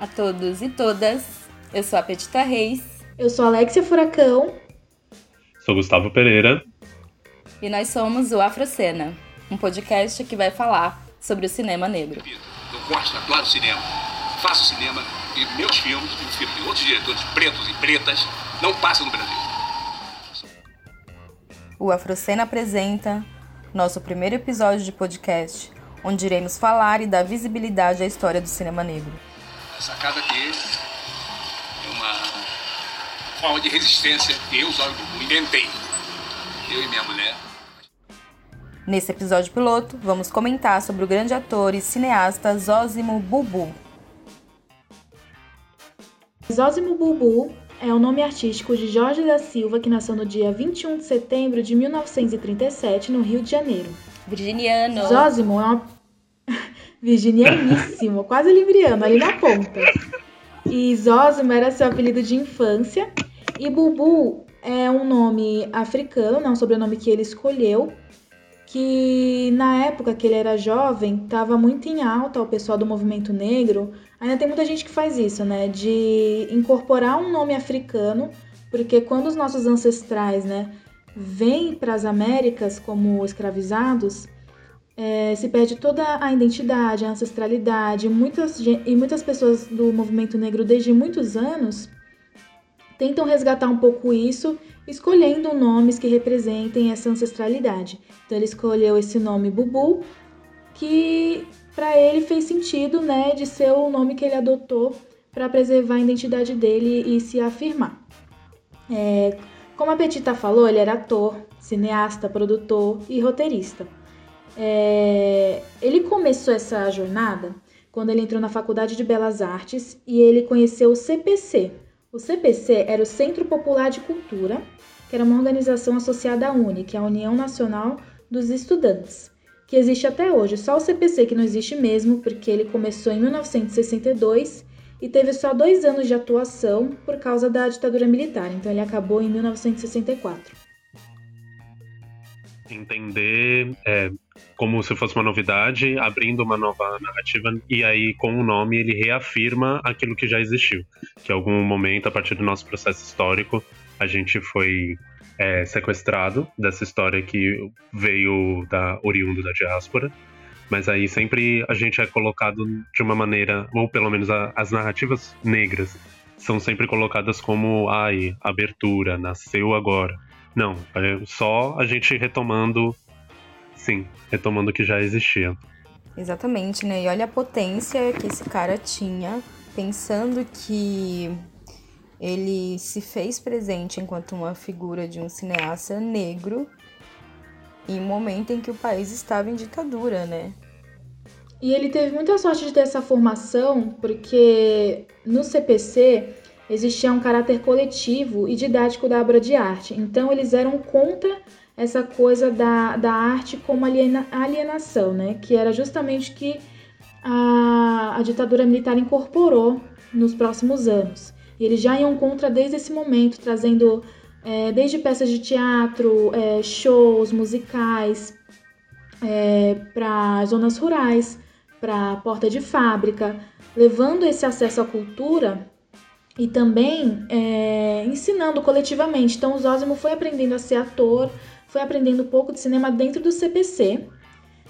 a todos e todas. Eu sou a Petita Reis. Eu sou Alexia Furacão. Sou Gustavo Pereira. E nós somos o Afrocena, um podcast que vai falar sobre o cinema negro. Eu gosto, adoro cinema. Faço cinema e meus filmes, e os filmes de outros diretores pretos e pretas, não passam no Brasil. O Afrocena apresenta nosso primeiro episódio de podcast, onde iremos falar e dar visibilidade à história do cinema negro. Essa casa aqui é uma forma de resistência que eu, Zóio Bubu, inventei. Eu e minha mulher. Nesse episódio piloto, vamos comentar sobre o grande ator e cineasta Zózimo Bubu. Zózimo Bubu é o nome artístico de Jorge da Silva, que nasceu no dia 21 de setembro de 1937, no Rio de Janeiro. Virginiano. Zózimo é uma. Virginianíssimo, quase libriano, ali na ponta. E Zózimo era seu apelido de infância. E Bubu é um nome africano, né, um sobrenome que ele escolheu que na época que ele era jovem estava muito em alta o pessoal do movimento negro. Ainda tem muita gente que faz isso, né? De incorporar um nome africano, porque quando os nossos ancestrais, né, vêm para as Américas como escravizados, é, se perde toda a identidade, a ancestralidade. Muitas, e muitas pessoas do movimento negro, desde muitos anos, tentam resgatar um pouco isso escolhendo nomes que representem essa ancestralidade. Então ele escolheu esse nome Bubu, que para ele fez sentido, né, de ser o nome que ele adotou para preservar a identidade dele e se afirmar. É, como a Petita falou, ele era ator, cineasta, produtor e roteirista. É, ele começou essa jornada quando ele entrou na Faculdade de Belas Artes e ele conheceu o CPC, o CPC era o Centro Popular de Cultura, que era uma organização associada à UNE, que é a União Nacional dos Estudantes, que existe até hoje. Só o CPC que não existe mesmo, porque ele começou em 1962 e teve só dois anos de atuação por causa da ditadura militar, então ele acabou em 1964. Entender é, como se fosse uma novidade, abrindo uma nova narrativa, e aí com o nome ele reafirma aquilo que já existiu. Que em algum momento, a partir do nosso processo histórico, a gente foi é, sequestrado dessa história que veio da oriundo da diáspora. Mas aí sempre a gente é colocado de uma maneira, ou pelo menos a, as narrativas negras são sempre colocadas como, ai, abertura, nasceu agora. Não, é só a gente retomando Sim, retomando o que já existia. Exatamente, né? E olha a potência que esse cara tinha, pensando que ele se fez presente enquanto uma figura de um cineasta negro em um momento em que o país estava em ditadura, né? E ele teve muita sorte de ter essa formação, porque no CPC existia um caráter coletivo e didático da obra de arte. Então eles eram contra essa coisa da, da arte como aliena, alienação, né? Que era justamente que a, a ditadura militar incorporou nos próximos anos. E eles já iam contra desde esse momento, trazendo é, desde peças de teatro, é, shows, musicais, é, para zonas rurais, para porta de fábrica, levando esse acesso à cultura e também é, ensinando coletivamente. Então, o Zósimo foi aprendendo a ser ator, foi aprendendo um pouco de cinema dentro do CPC,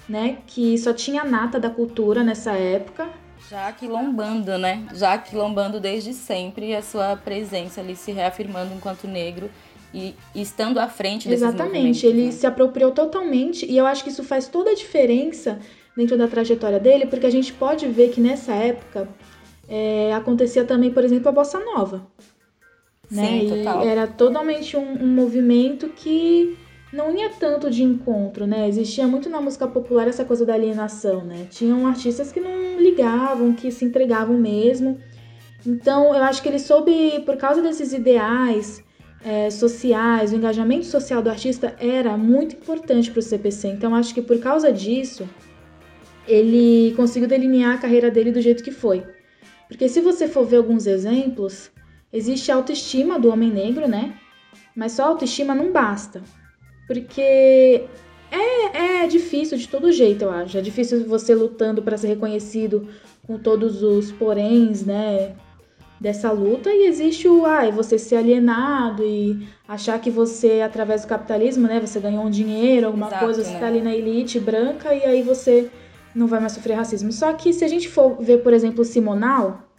né? Que só tinha nata da cultura nessa época. Já quilombando, né? Já quilombando desde sempre a sua presença ali se reafirmando enquanto negro e, estando à frente desses Exatamente, ele né? se apropriou totalmente e eu acho que isso faz toda a diferença dentro da trajetória dele, porque a gente pode ver que nessa época é, acontecia também, por exemplo, a bossa nova. Né? Sim, total. E era totalmente um, um movimento que não ia tanto de encontro, né? Existia muito na música popular essa coisa da alienação, né? Tinham artistas que não ligavam, que se entregavam mesmo. Então, eu acho que ele soube, por causa desses ideais é, sociais, o engajamento social do artista era muito importante para o CPC. Então, acho que por causa disso, ele conseguiu delinear a carreira dele do jeito que foi. Porque se você for ver alguns exemplos, existe a autoestima do homem negro, né? Mas só a autoestima não basta. Porque É, é difícil de todo jeito, eu acho. É difícil você lutando para ser reconhecido com todos os poréns, né? Dessa luta. E existe o, ah, é você ser alienado e achar que você, através do capitalismo, né? Você ganhou um dinheiro, alguma Exato, coisa, você né? tá ali na elite branca e aí você não vai mais sofrer racismo. Só que se a gente for ver, por exemplo, Simonal,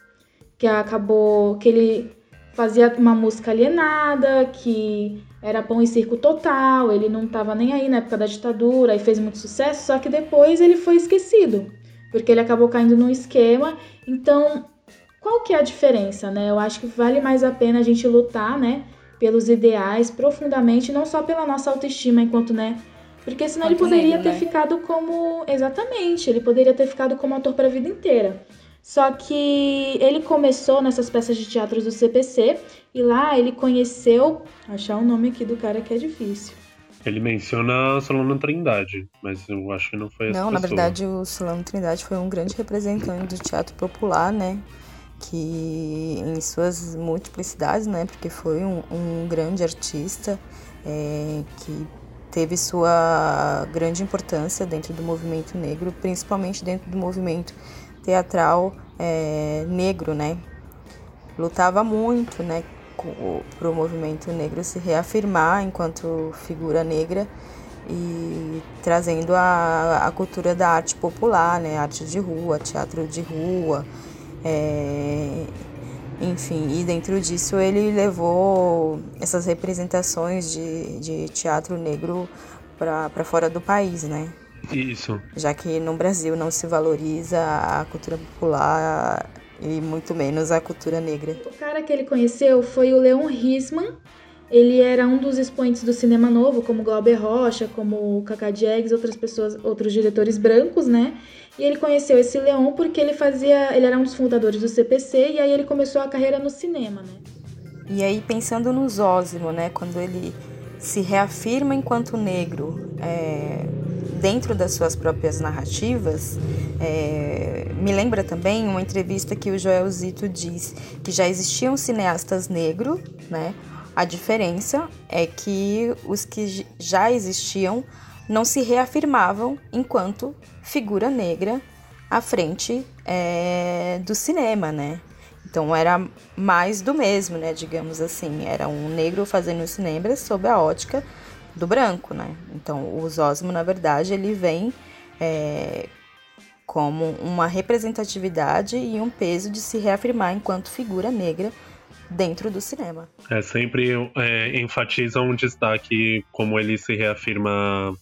que acabou. que ele fazia uma música alienada, que era pão e circo total, ele não tava nem aí na época da ditadura e fez muito sucesso, só que depois ele foi esquecido, porque ele acabou caindo num esquema. Então, qual que é a diferença, né? Eu acho que vale mais a pena a gente lutar, né, pelos ideais profundamente, não só pela nossa autoestima enquanto, né, porque senão ele poderia ter né? ficado como. Exatamente, ele poderia ter ficado como ator para a vida inteira. Só que ele começou nessas peças de teatro do CPC e lá ele conheceu. Achar o nome aqui do cara que é difícil. Ele menciona Solano Trindade, mas eu acho que não foi essa Não, na pessoa. verdade, o Solano Trindade foi um grande representante do teatro popular, né? Que em suas multiplicidades, né? Porque foi um, um grande artista é, que teve sua grande importância dentro do movimento negro, principalmente dentro do movimento teatral é, negro, né? Lutava muito, né? Para o movimento negro se reafirmar enquanto figura negra e trazendo a, a cultura da arte popular, né? Arte de rua, teatro de rua, é, enfim, e dentro disso ele levou essas representações de, de teatro negro para fora do país, né? Isso. Já que no Brasil não se valoriza a cultura popular e muito menos a cultura negra. O cara que ele conheceu foi o Leon Risman. Ele era um dos expoentes do cinema novo, como Glauber Rocha, como Cacá Diegues, outras pessoas, outros diretores brancos, né? E ele conheceu esse Leon porque ele fazia, ele era um dos fundadores do CPC e aí ele começou a carreira no cinema, né? E aí pensando no Zósimo, né, quando ele se reafirma enquanto negro é, dentro das suas próprias narrativas, é, me lembra também uma entrevista que o Joel Zito diz que já existiam cineastas negros, né? A diferença é que os que já existiam não se reafirmavam enquanto figura negra à frente é, do cinema, né? Então era mais do mesmo, né? Digamos assim, era um negro fazendo cinema sob a ótica do branco, né? Então o Zósimo, na verdade, ele vem é, como uma representatividade e um peso de se reafirmar enquanto figura negra dentro do cinema. É, sempre é, enfatiza um destaque como ele se reafirma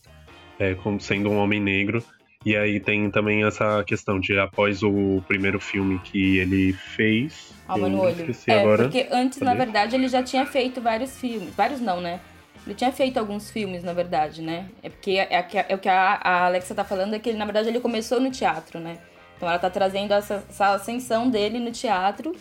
é, como sendo um homem negro. E aí tem também essa questão de após o primeiro filme que ele fez. Alma no olho. Esqueci É, agora. porque antes, na verdade, ele já tinha feito vários filmes. Vários não, né? Ele tinha feito alguns filmes, na verdade, né? É porque é, é, é o que a, a Alexa tá falando, é que ele, na verdade, ele começou no teatro, né? Então ela tá trazendo essa, essa ascensão dele no teatro,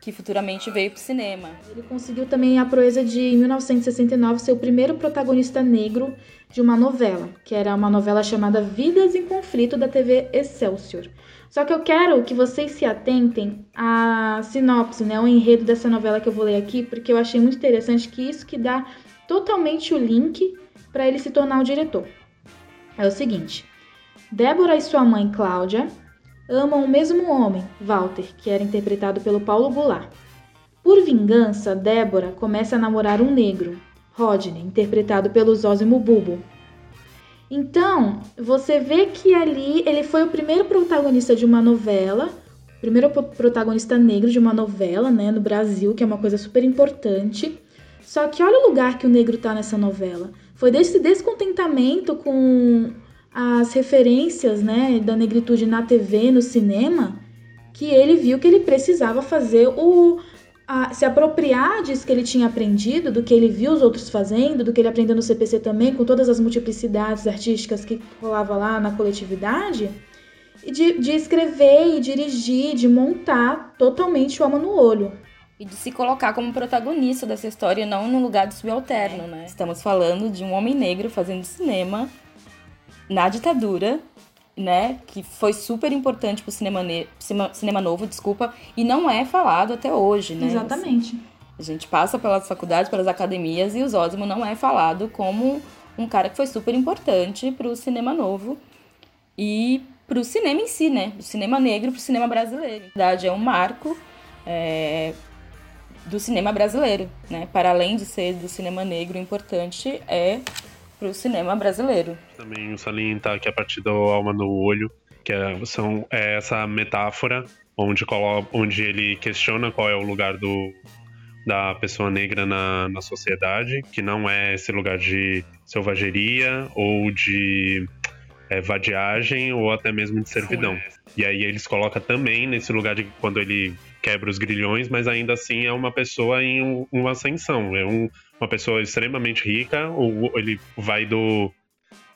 que futuramente veio pro cinema. Ele conseguiu também a proeza de, em 1969, ser o primeiro protagonista negro de uma novela, que era uma novela chamada Vidas em Conflito da TV Excelsior. Só que eu quero que vocês se atentem à sinopse, né, o enredo dessa novela que eu vou ler aqui, porque eu achei muito interessante que isso que dá totalmente o link para ele se tornar o diretor. É o seguinte: Débora e sua mãe Cláudia amam o mesmo homem, Walter, que era interpretado pelo Paulo Goulart. Por vingança, Débora começa a namorar um negro, Rodney, interpretado pelo Zósimo Bubo. Então, você vê que ali ele foi o primeiro protagonista de uma novela, primeiro pro- protagonista negro de uma novela, né, no Brasil, que é uma coisa super importante. Só que olha o lugar que o negro tá nessa novela. Foi desse descontentamento com as referências, né, da negritude na TV, no cinema, que ele viu que ele precisava fazer o a- se apropriar disso que ele tinha aprendido, do que ele viu os outros fazendo, do que ele aprendeu no CPC também, com todas as multiplicidades artísticas que rolava lá na coletividade, e de, de escrever e dirigir, de montar totalmente o alma no olho. E de se colocar como protagonista dessa história, não no lugar do subalterno, né? Estamos falando de um homem negro fazendo cinema na ditadura, né? Que foi super importante pro cinema, ne- cinema, cinema novo, desculpa, e não é falado até hoje, né? Exatamente. A gente passa pelas faculdades, pelas academias e o Zósimo não é falado como um cara que foi super importante para o cinema novo e para o cinema em si, né? Do cinema negro para o cinema brasileiro. Na verdade, é um marco é, do cinema brasileiro, né? Para além de ser do cinema negro importante, é para o cinema brasileiro. Também o salientar que a partir do Alma no Olho, que é, são, é essa metáfora onde, onde ele questiona qual é o lugar do, da pessoa negra na, na sociedade, que não é esse lugar de selvageria ou de é, vadiagem ou até mesmo de servidão. Sim. E aí eles colocam também nesse lugar de quando ele quebra os grilhões, mas ainda assim é uma pessoa em um, uma ascensão. É um, uma pessoa extremamente rica, ou ele vai do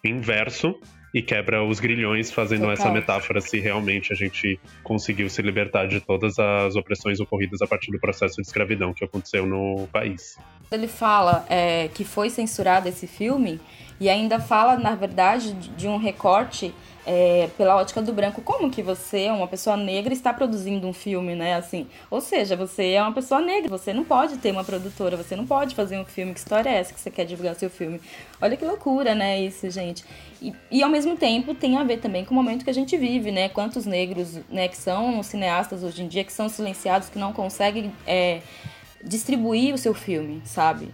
inverso e quebra os grilhões, fazendo Total. essa metáfora se realmente a gente conseguiu se libertar de todas as opressões ocorridas a partir do processo de escravidão que aconteceu no país. Ele fala é, que foi censurado esse filme e ainda fala, na verdade, de um recorte é, pela ótica do branco, como que você, uma pessoa negra, está produzindo um filme, né? Assim, ou seja, você é uma pessoa negra, você não pode ter uma produtora, você não pode fazer um filme. Que história é essa que você quer divulgar seu filme? Olha que loucura, né? Isso, gente. E, e ao mesmo tempo tem a ver também com o momento que a gente vive, né? Quantos negros, né, que são cineastas hoje em dia, que são silenciados, que não conseguem é, distribuir o seu filme, sabe?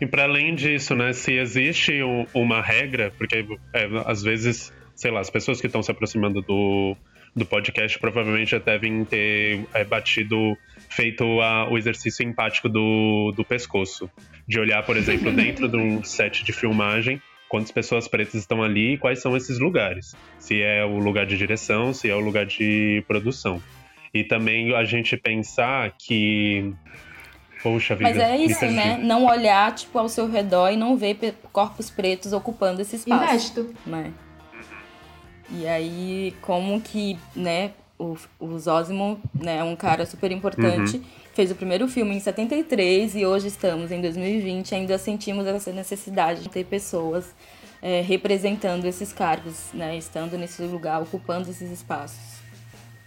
E para além disso, né, se existe um, uma regra, porque é, às vezes sei lá, as pessoas que estão se aproximando do, do podcast provavelmente já devem ter é, batido, feito a, o exercício empático do, do pescoço. De olhar, por exemplo, dentro de um set de filmagem, quantas pessoas pretas estão ali e quais são esses lugares. Se é o lugar de direção, se é o lugar de produção. E também a gente pensar que. Poxa vida. Mas é isso, né? Não olhar, tipo, ao seu redor e não ver corpos pretos ocupando esse espaço. Inédito. Né? E aí, como que, né, o, o Zósimo, né, é um cara super importante, uhum. fez o primeiro filme em 73 e hoje estamos em 2020 ainda sentimos essa necessidade de ter pessoas é, representando esses cargos, né, estando nesse lugar, ocupando esses espaços.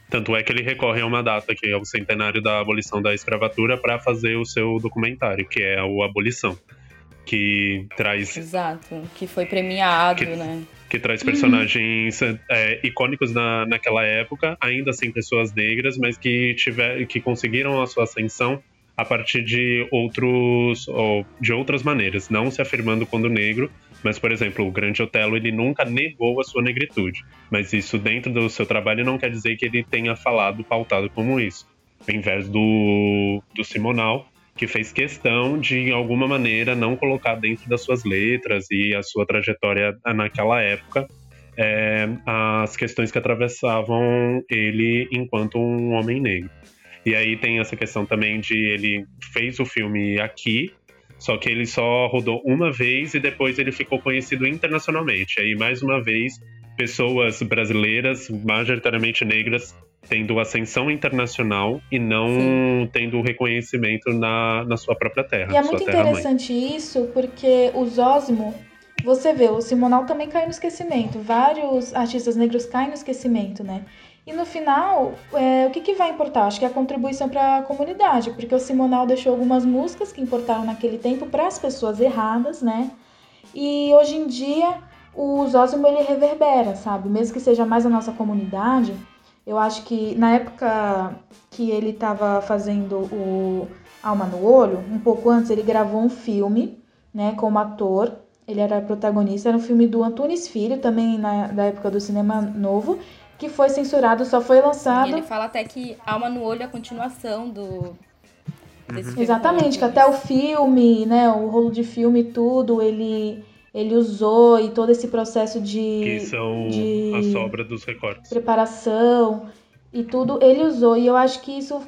Tanto é que ele recorre a uma data, que é o centenário da abolição da escravatura, para fazer o seu documentário, que é o Abolição. Que traz. Exato, que foi premiado, que, né? que traz personagens uhum. é, icônicos na, naquela época, ainda sem assim pessoas negras, mas que, tiver, que conseguiram a sua ascensão a partir de outros ou de outras maneiras, não se afirmando quando negro, mas por exemplo, o Grande Otelo ele nunca negou a sua negritude, mas isso dentro do seu trabalho não quer dizer que ele tenha falado pautado como isso. Ao invés do, do Simonal, que fez questão de, em alguma maneira, não colocar dentro das suas letras e a sua trajetória naquela época é, as questões que atravessavam ele enquanto um homem negro. E aí tem essa questão também de ele fez o filme aqui, só que ele só rodou uma vez e depois ele ficou conhecido internacionalmente. Aí, mais uma vez, pessoas brasileiras, majoritariamente negras, tendo ascensão internacional e não Sim. tendo reconhecimento na, na sua própria terra. E é muito interessante mãe. isso, porque o Zósimo, você vê, o Simonal também caiu no esquecimento. Vários artistas negros caem no esquecimento, né? E no final, é, o que, que vai importar? Acho que é a contribuição para a comunidade, porque o Simonal deixou algumas músicas que importaram naquele tempo para as pessoas erradas, né? E hoje em dia, o Zósimo ele reverbera, sabe? Mesmo que seja mais a nossa comunidade, eu acho que na época que ele estava fazendo o Alma no Olho, um pouco antes ele gravou um filme, né, como ator. Ele era protagonista, era um filme do Antunes Filho, também na, da época do cinema novo, que foi censurado, só foi lançado. E ele fala até que Alma no Olho é a continuação do. Desse Exatamente, que até o filme, né, o rolo de filme e tudo, ele ele usou e todo esse processo de. Que são de a sobra dos recortes. Preparação e tudo, ele usou. E eu acho que isso,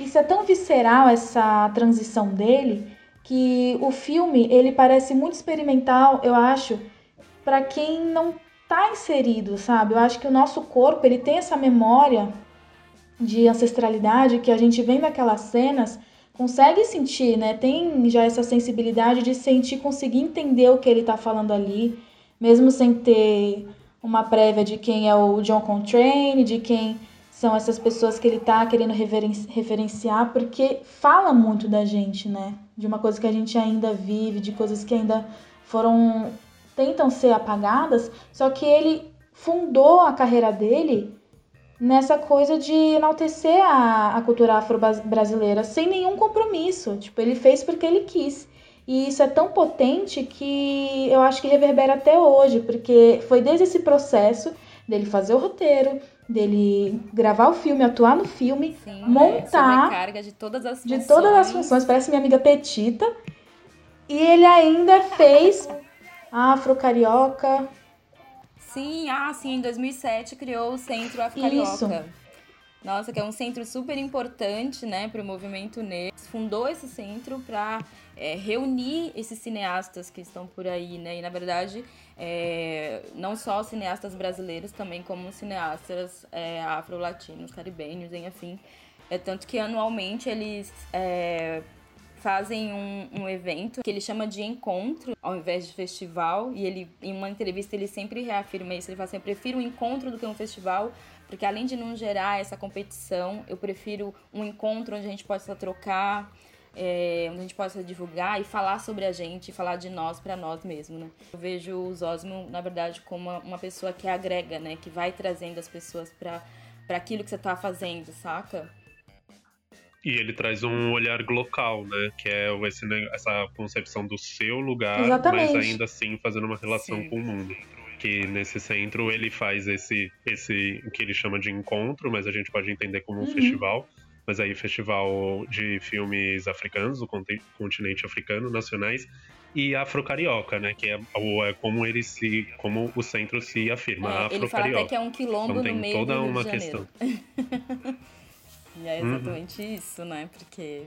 isso é tão visceral, essa transição dele, que o filme ele parece muito experimental, eu acho, para quem não tá inserido, sabe? Eu acho que o nosso corpo ele tem essa memória de ancestralidade que a gente vem daquelas cenas consegue sentir, né? Tem já essa sensibilidade de sentir, conseguir entender o que ele está falando ali, mesmo sem ter uma prévia de quem é o John Coltrane, de quem são essas pessoas que ele está querendo referenciar, porque fala muito da gente, né? De uma coisa que a gente ainda vive, de coisas que ainda foram tentam ser apagadas, só que ele fundou a carreira dele nessa coisa de enaltecer a, a cultura afro-brasileira sem nenhum compromisso. Tipo, ele fez porque ele quis. E isso é tão potente que eu acho que reverbera até hoje, porque foi desde esse processo dele fazer o roteiro, dele gravar o filme, atuar no filme, Sim, montar é, de todas as funções. de todas as funções, parece minha amiga Petita. E ele ainda fez Afro Carioca. Sim, ah, sim, em 2007 criou o Centro Afro Carioca. Isso. Nossa, que é um centro super importante, né, para o movimento negro. Fundou esse centro para é, reunir esses cineastas que estão por aí, né? E na verdade, é, não só cineastas brasileiros, também como cineastas é, afro-latinos, caribenhos, enfim. É tanto que anualmente eles é, fazem um, um, evento que ele chama de encontro ao invés de festival. E ele, em uma entrevista, ele sempre reafirma isso. Ele fala assim: eu prefiro um encontro do que um festival, porque além de não gerar essa competição, eu prefiro um encontro onde a gente possa trocar, é, onde a gente possa divulgar e falar sobre a gente, falar de nós para nós mesmos, né? Eu vejo o Zosmo, na verdade, como uma, uma pessoa que agrega, né? Que vai trazendo as pessoas para aquilo que você tá fazendo, saca? E ele traz um olhar local, né? Que é esse, essa concepção do seu lugar, Exatamente. mas ainda assim fazendo uma relação Sim. com o mundo que nesse centro ele faz esse, esse que ele chama de encontro, mas a gente pode entender como um uhum. festival. Mas aí, festival de filmes africanos, do continente africano, nacionais, e afro-carioca, né? Que é, é, como ele se. como o centro se afirma. É, afro-carioca. Ele fala até que é um quilombo então, no meio toda do uma questão. e é exatamente uhum. isso, né? Porque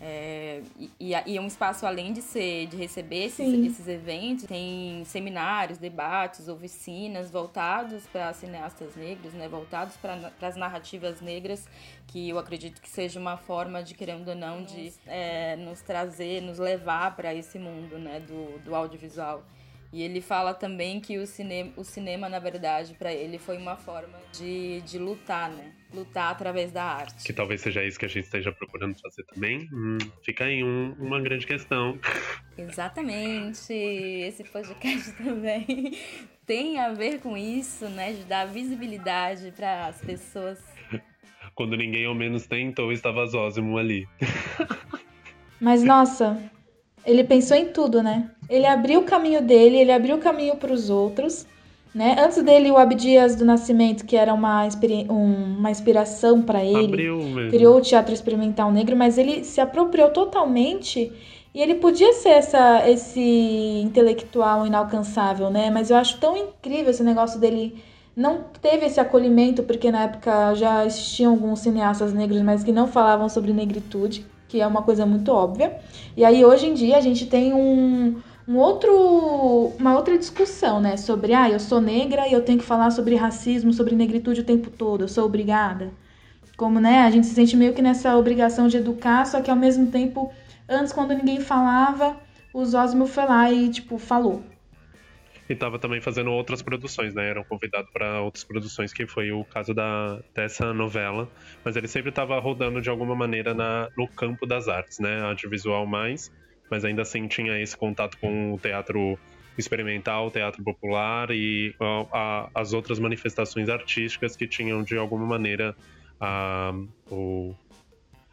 é, e, e, é um espaço, além de ser de receber esses, esses eventos, tem seminários, debates, oficinas voltados para cineastas negros, né, voltados para as narrativas negras, que eu acredito que seja uma forma de, querendo ou não, de é, nos trazer, nos levar para esse mundo né, do, do audiovisual. E ele fala também que o cinema, o cinema na verdade, para ele foi uma forma de, de lutar, né? Lutar através da arte. Que talvez seja isso que a gente esteja procurando fazer também. Hum, fica aí um, uma grande questão. Exatamente. Esse podcast também tem a ver com isso, né? De dar visibilidade para as pessoas. Quando ninguém ao menos tentou, estava Zósimo ali. Mas nossa, ele pensou em tudo, né? Ele abriu o caminho dele, ele abriu o caminho para os outros. Né? Antes dele, o Abdias do Nascimento, que era uma, um, uma inspiração para ele, criou o Teatro Experimental Negro, mas ele se apropriou totalmente e ele podia ser essa, esse intelectual inalcançável, né? Mas eu acho tão incrível esse negócio dele não teve esse acolhimento, porque na época já existiam alguns cineastas negros, mas que não falavam sobre negritude que é uma coisa muito óbvia. E aí hoje em dia a gente tem um, um outro, uma outra discussão, né, sobre ah, eu sou negra e eu tenho que falar sobre racismo, sobre negritude o tempo todo, eu sou obrigada. Como, né, a gente se sente meio que nessa obrigação de educar, só que ao mesmo tempo, antes quando ninguém falava, o Zósimo foi lá e tipo falou. E tava também fazendo outras produções, né? Eram convidados para outras produções, que foi o caso da, dessa novela. Mas ele sempre estava rodando de alguma maneira na, no campo das artes, né? Audiovisual mais, mas ainda assim tinha esse contato com o teatro experimental, o teatro popular e a, a, as outras manifestações artísticas que tinham de alguma maneira a, o,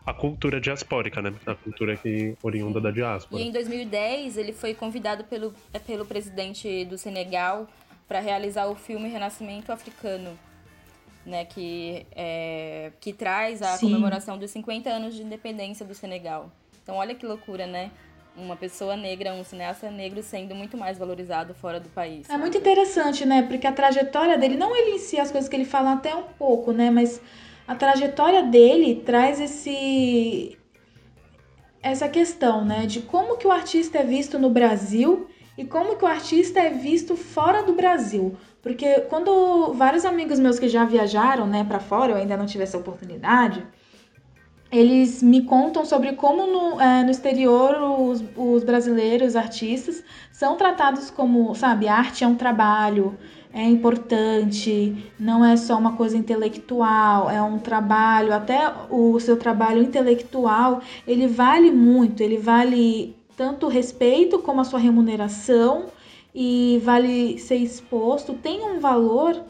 a cultura diaspórica, né? A cultura que oriunda da diáspora. E em 2010 ele foi convidado pelo, é, pelo presidente do Senegal para realizar o filme Renascimento Africano, né? Que, é, que traz a Sim. comemoração dos 50 anos de independência do Senegal. Então olha que loucura, né? Uma pessoa negra, um cineasta negro sendo muito mais valorizado fora do país. É muito interessante, né? Porque a trajetória dele, não ele em si, as coisas que ele fala até um pouco, né? Mas a trajetória dele traz esse essa questão, né, de como que o artista é visto no Brasil e como que o artista é visto fora do Brasil. Porque quando vários amigos meus que já viajaram, né, para fora, eu ainda não tive essa oportunidade, eles me contam sobre como no, é, no exterior os, os brasileiros artistas são tratados como, sabe, arte é um trabalho, é importante, não é só uma coisa intelectual, é um trabalho, até o seu trabalho intelectual, ele vale muito, ele vale tanto respeito como a sua remuneração e vale ser exposto, tem um valor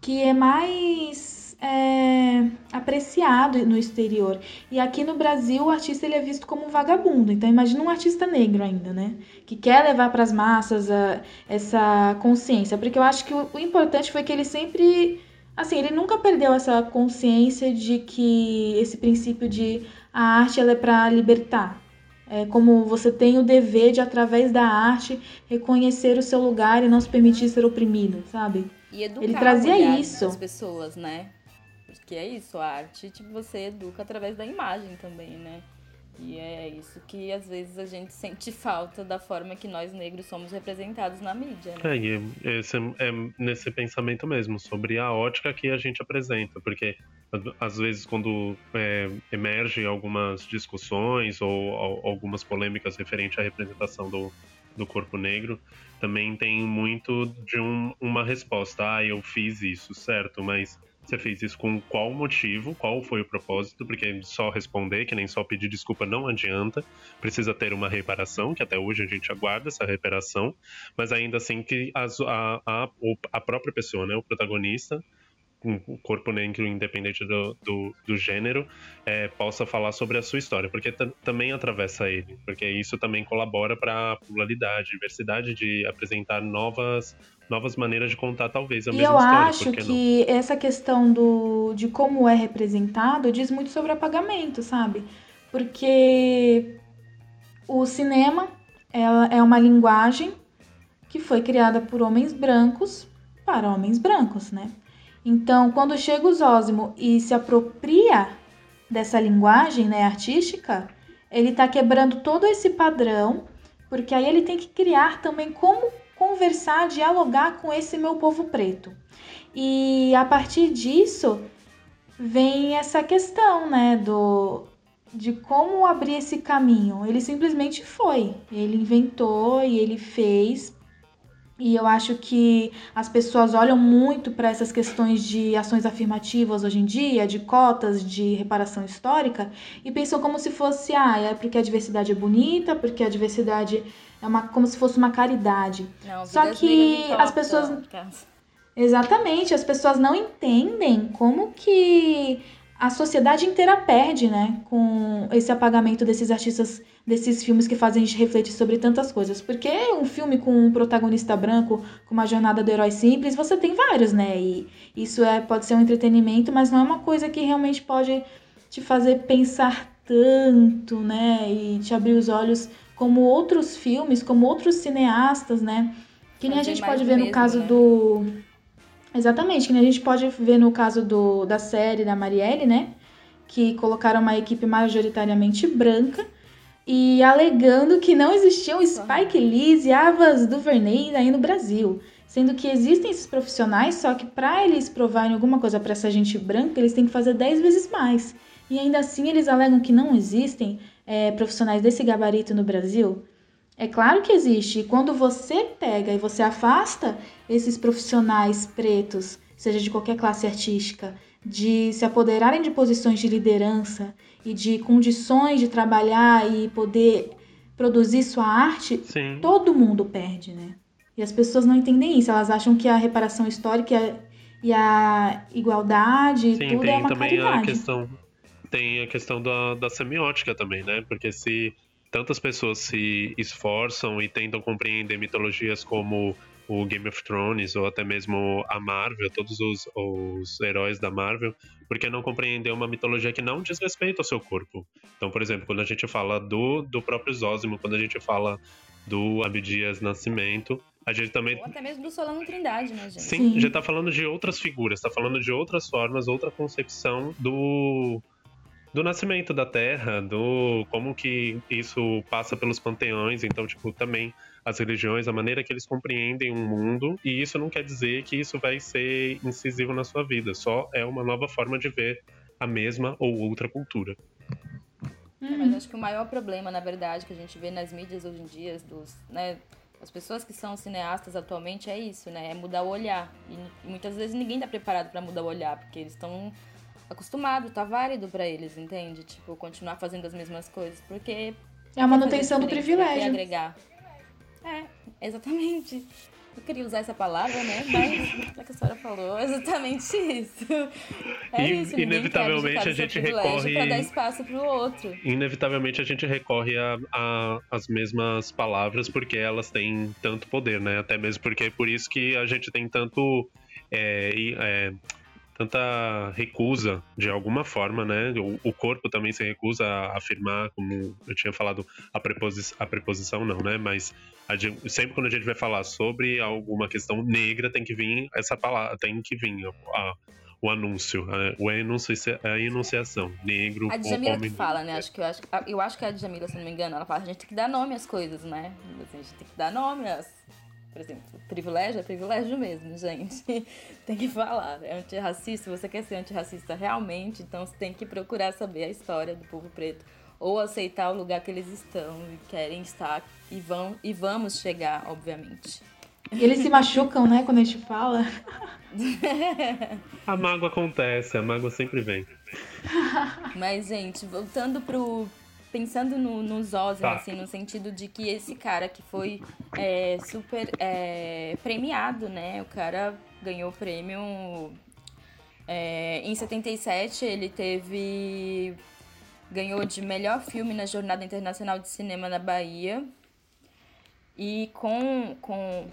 que é mais é, apreciado no exterior. E aqui no Brasil o artista ele é visto como um vagabundo. Então imagina um artista negro ainda, né? Que quer levar para as massas a, essa consciência. Porque eu acho que o, o importante foi que ele sempre assim, ele nunca perdeu essa consciência de que esse princípio de a arte ela é para libertar. É como você tem o dever de, através da arte, reconhecer o seu lugar e não se permitir ser oprimido, sabe? E educar Ele trazia isso. das pessoas, né? Porque é isso, a arte, tipo, você educa através da imagem também, né? E é isso que às vezes a gente sente falta da forma que nós negros somos representados na mídia. Né? É, esse é nesse pensamento mesmo, sobre a ótica que a gente apresenta, porque às vezes quando é, emergem algumas discussões ou, ou algumas polêmicas referente à representação do, do corpo negro, também tem muito de um, uma resposta. Ah, eu fiz isso, certo, mas você fez isso com qual motivo, qual foi o propósito, porque só responder, que nem só pedir desculpa, não adianta. Precisa ter uma reparação, que até hoje a gente aguarda essa reparação, mas ainda assim que a, a, a própria pessoa, né, o protagonista, o corpo negro, independente do, do, do gênero, é, possa falar sobre a sua história, porque também atravessa ele, porque isso também colabora para a pluralidade, diversidade de apresentar novas novas maneiras de contar talvez a e mesma eu história. acho que não? essa questão do, de como é representado diz muito sobre apagamento, sabe? Porque o cinema ela é uma linguagem que foi criada por homens brancos para homens brancos, né? Então, quando chega o Zósimo e se apropria dessa linguagem né, artística, ele está quebrando todo esse padrão, porque aí ele tem que criar também como conversar, dialogar com esse meu povo preto. E a partir disso vem essa questão, né, do de como abrir esse caminho. Ele simplesmente foi, ele inventou e ele fez e eu acho que as pessoas olham muito para essas questões de ações afirmativas hoje em dia, de cotas de reparação histórica, e pensam como se fosse, ah, é porque a diversidade é bonita, porque a diversidade é uma, como se fosse uma caridade. Não, Só que as pessoas. Exatamente, as pessoas não entendem como que a sociedade inteira perde, né, com esse apagamento desses artistas, desses filmes que fazem a gente refletir sobre tantas coisas. Porque um filme com um protagonista branco, com uma jornada do herói simples, você tem vários, né? E isso é, pode ser um entretenimento, mas não é uma coisa que realmente pode te fazer pensar tanto, né? E te abrir os olhos como outros filmes, como outros cineastas, né? Que nem a gente pode ver no caso né? do Exatamente, que a gente pode ver no caso do, da série da Marielle, né? Que colocaram uma equipe majoritariamente branca e alegando que não existiam Spike Lees e Avas DuVernay aí no Brasil. Sendo que existem esses profissionais, só que para eles provarem alguma coisa para essa gente branca, eles têm que fazer 10 vezes mais. E ainda assim eles alegam que não existem é, profissionais desse gabarito no Brasil. É claro que existe. E quando você pega e você afasta esses profissionais pretos, seja de qualquer classe artística, de se apoderarem de posições de liderança e de condições de trabalhar e poder produzir sua arte, Sim. todo mundo perde, né? E as pessoas não entendem isso. Elas acham que a reparação histórica e a igualdade Sim, tudo tem é uma também caridade. a questão tem a questão da, da semiótica também, né? Porque se tantas pessoas se esforçam e tentam compreender mitologias como o Game of Thrones ou até mesmo a Marvel, todos os, os heróis da Marvel, porque não compreender uma mitologia que não diz respeito ao seu corpo. Então, por exemplo, quando a gente fala do, do próprio Zósimo, quando a gente fala do Abdias Nascimento, a gente também. Ou até mesmo do Solano Trindade, né, gente? Sim, Sim. já tá falando de outras figuras, tá falando de outras formas, outra concepção do do nascimento da Terra, do como que isso passa pelos panteões, então tipo também as religiões, a maneira que eles compreendem o mundo, e isso não quer dizer que isso vai ser incisivo na sua vida, só é uma nova forma de ver a mesma ou outra cultura. Mas acho que o maior problema, na verdade, que a gente vê nas mídias hoje em dia, dos, né, as pessoas que são cineastas atualmente é isso, né? É mudar o olhar. E, muitas vezes ninguém está preparado para mudar o olhar, porque eles estão acostumado, tá válido para eles, entende? Tipo, continuar fazendo as mesmas coisas, porque É a manutenção do privilégio. agregar. É, exatamente. Eu queria usar essa palavra, né? Mas a que a senhora falou, é exatamente isso. É E, isso, inevitavelmente, a gente recorre- para dar espaço pro outro. Inevitavelmente a gente recorre a, a- as mesmas palavras porque elas têm tanto poder, né? Até mesmo porque é por isso que a gente tem tanto. é, é, tanta recusa de alguma forma, né? O, o corpo também se recusa a afirmar, como eu tinha falado, a, preposi a preposição não, né? Mas a sempre quando a gente vai falar sobre alguma questão negra, tem que vir essa palavra, tem que vir a- o anúncio, a, o a enunciação. Negro, A Djamila homem. que fala, né? Acho que eu, acho, eu acho que a Djamila, se não me engano, ela fala a gente tem que dar nome às coisas, né? Assim, a gente tem que dar nome às. Por exemplo, privilégio é privilégio mesmo, gente. tem que falar. É antirracista, você quer ser antirracista realmente, então você tem que procurar saber a história do povo preto. Ou aceitar o lugar que eles estão e querem estar e vão e vamos chegar, obviamente. E eles se machucam, né, quando a gente fala. A mágoa acontece, a mágoa sempre vem. Mas, gente, voltando pro. Pensando no, no Zosima, Tá. assim, no sentido de que esse cara que foi é, super é, premiado, né? O cara ganhou o prêmio. é, em 77, ele teve. Ganhou de melhor filme na Jornada Internacional de Cinema na Bahia. E com, com,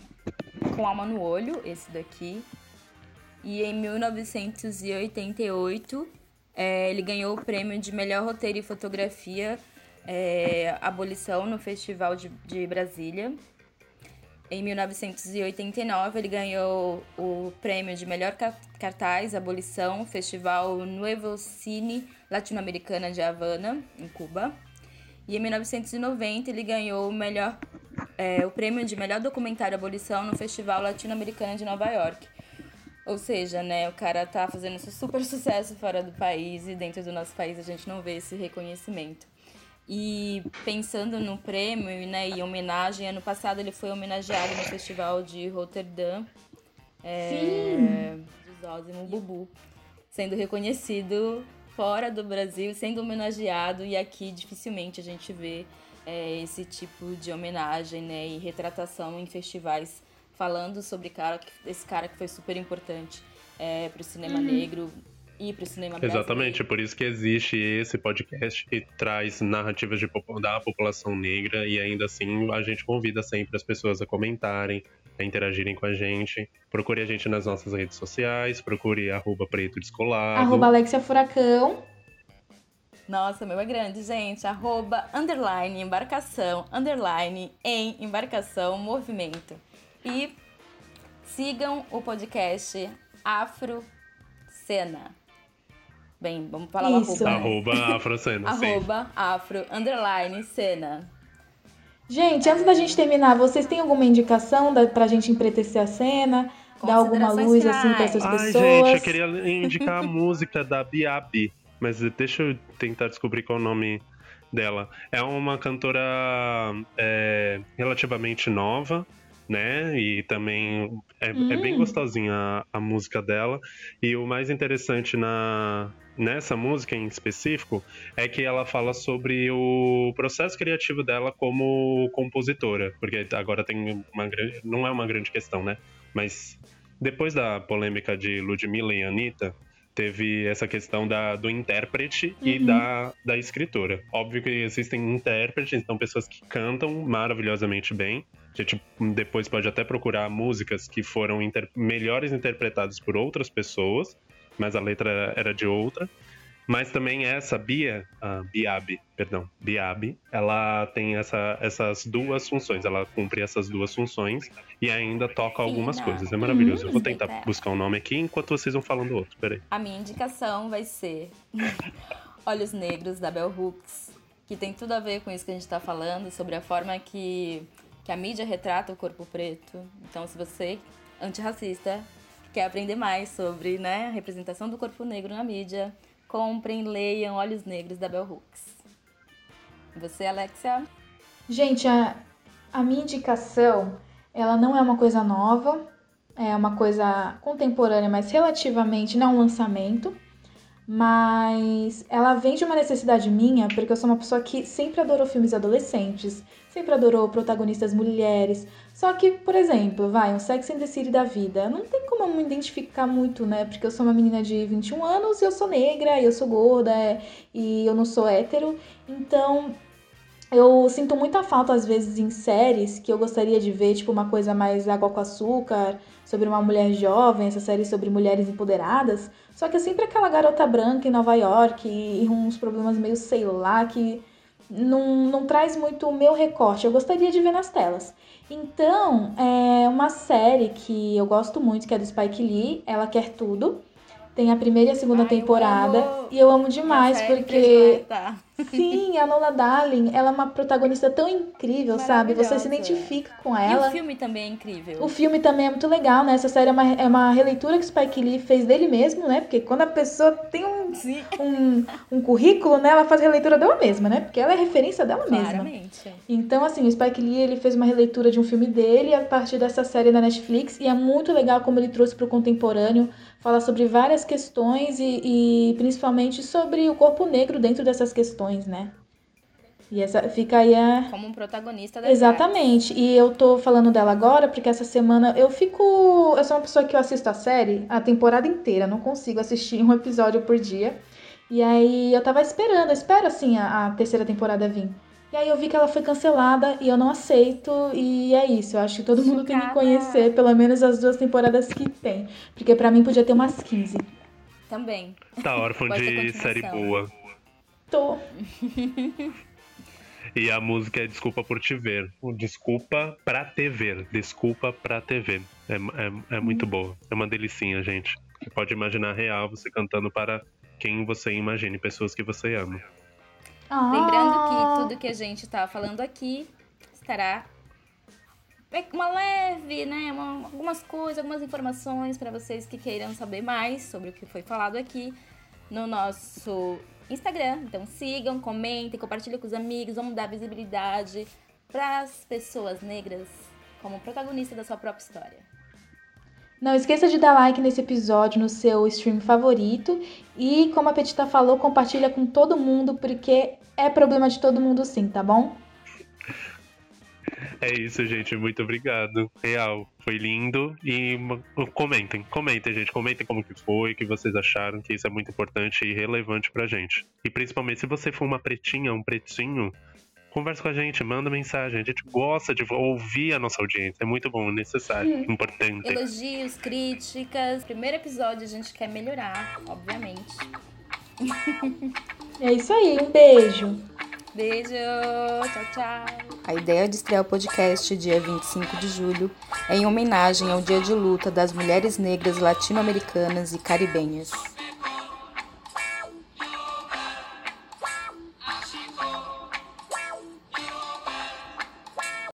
com Alma no Olho, esse daqui. E em 1988, é, ele ganhou o prêmio de melhor roteiro e fotografia é, Abolição no Festival de, de Brasília. Em 1989, ele ganhou o prêmio de melhor ca- cartaz Abolição Festival Nuevo Cine Latino-Americana de Havana, em Cuba. E em 1990, ele ganhou o, melhor, é, o prêmio de melhor documentário Abolição no Festival Latino-Americano de Nova York. Ou seja, né, o cara tá fazendo esse super sucesso fora do país e dentro do nosso país a gente não vê esse reconhecimento. E pensando no prêmio né, e homenagem, ano passado ele foi homenageado no Festival de Rotterdam é, de Zózimo Bubu, sendo reconhecido fora do Brasil, sendo homenageado, e aqui dificilmente a gente vê é, esse tipo de homenagem né, e retratação em festivais falando sobre cara, que- esse cara que foi super importante é, para o cinema negro e para o cinema brasileiro. Exatamente, por isso que existe esse podcast que traz narrativas de da população negra e ainda assim a gente convida sempre as pessoas a comentarem, a interagirem com a gente. Procure a gente nas nossas redes sociais, procure arroba preto descolado. Arroba Alexia Furacão. Nossa, meu é grande, gente. Arroba, underline, embarcação, underline, em embarcação, movimento. E sigam o podcast Afro Cena. Bem, vamos falar o Isso. arroba, né? Arroba afrocena, sim. Arroba, afro, underline, cena. Gente, antes da gente terminar, vocês têm alguma indicação da, pra gente empretecer a cena? Dar alguma luz assim pra finais. essas Ai, pessoas? gente, eu queria indicar a música da Biabi, mas deixa eu tentar descobrir qual é o nome dela. É uma cantora é, relativamente nova, né? E também é, é bem Hum. gostosinha a, a música dela. E o mais interessante na, nessa música em específico é que ela fala sobre o processo criativo dela como compositora, porque agora tem uma grande, não é uma grande questão, né? Mas depois da polêmica de Ludmilla e Anitta, teve essa questão da, do intérprete e Uhum. da, da escritora. Óbvio que existem intérpretes, então pessoas que cantam maravilhosamente bem. A gente depois pode até procurar músicas que foram inter- melhores interpretadas por outras pessoas, mas a letra era de outra. Mas também essa Bia, a Biabi, perdão, Biabi, ela tem essa, essas duas funções. Ela cumpre essas duas funções e ainda toca algumas coisas. É maravilhoso. Eu vou tentar Respeitar. buscar o um nome aqui enquanto vocês vão falando outro. Peraí. A minha indicação vai ser Olhos Negros, da Bell Hooks, que tem tudo a ver com isso que a gente está falando, sobre a forma que, que a mídia retrata o corpo preto. Então, se você, antirracista, quer aprender mais sobre né, a representação do corpo negro na mídia, comprem, leiam Olhos Negros, da Bell Hooks. Você, Alexia? Gente, a, a minha indicação, ela não é uma coisa nova, é uma coisa contemporânea, mas relativamente não é um lançamento. Mas ela vem de uma necessidade minha, porque eu sou uma pessoa que sempre adorou filmes adolescentes, sempre adorou protagonistas mulheres. Só que, por exemplo, vai, um Sex and the City da vida, não tem como eu me identificar muito, né? Porque eu sou uma menina de 21 anos e eu sou negra, e eu sou gorda, e eu não sou hétero. Então, eu sinto muita falta, às vezes, em séries que eu gostaria de ver, tipo, uma coisa mais água com açúcar, sobre uma mulher jovem, essa série sobre mulheres empoderadas. Só que é sempre aquela garota branca em Nova York e uns problemas meio, sei lá, que não, não traz muito o meu recorte. Eu gostaria de ver nas telas. Então, é uma série que eu gosto muito, que é do Spike Lee, Ela Quer Tudo. Tem a primeira e a segunda Ai, eu temporada. amo E eu amo demais, série porque predileita. Sim, a Nola Darling, ela é uma protagonista tão incrível, sabe? Você se identifica com E ela. o filme também é incrível. O filme também é muito legal, né? Essa série é uma, é uma releitura que Spike Lee fez dele mesmo, né? Porque quando a pessoa tem um, Sim, um, um currículo, né? Ela faz releitura dela mesma, né? Porque ela é referência dela mesma. claramente. Então, assim, o Spike Lee, ele fez uma releitura de um filme dele a partir dessa série da Netflix. E é muito legal como ele trouxe para o contemporâneo. Fala sobre várias questões e, e principalmente sobre o corpo negro dentro dessas questões, né? E essa fica aí a, Como um protagonista da Exatamente. E eu tô falando dela agora porque essa semana eu fico. Eu sou uma pessoa que eu assisto a série a temporada inteira, não consigo assistir um episódio por dia. E aí eu tava esperando, eu espero assim a, a terceira temporada vir. E aí eu vi que ela foi cancelada e eu não aceito. E é isso. Eu acho que todo mundo tem que conhecer pelo menos as duas temporadas que tem. Porque pra mim podia ter umas 15. Também. Tá órfão de série continuação. boa. Tô. E a música é Desculpa por Te Ver. Desculpa pra te ver. Desculpa pra te ver. É, é, é muito boa. É uma delicinha, gente. Você pode imaginar real você cantando para quem você imagine, pessoas que você ama. Ah. Lembrando que tudo que a gente tá falando aqui estará é uma leve, né, uma- algumas coisas, algumas informações para vocês que queiram saber mais sobre o que foi falado aqui no nosso Instagram. Então sigam, comentem, compartilhem com os amigos, vamos dar visibilidade para as pessoas negras como protagonista da sua própria história. Não esqueça de dar like nesse episódio no seu stream favorito. E, como a Petita falou, compartilha com todo mundo, porque é problema de todo mundo sim, tá bom? É isso, gente. Muito obrigado. Real. Foi lindo. E ma- comentem, comentem, gente. Comentem como que foi, o que vocês acharam, que isso é muito importante e relevante pra gente. E principalmente se você for uma pretinha, um pretinho, conversa com a gente, manda mensagem. A gente gosta de ouvir a nossa audiência. É muito bom, necessário, importante. Elogios, críticas. Primeiro episódio a gente quer melhorar, obviamente. É isso aí, um beijo. Beijo, tchau, tchau. A ideia de estrear o podcast dia 25 de julho é em homenagem ao Dia de Luta das Mulheres Negras Latino-Americanas e Caribenhas.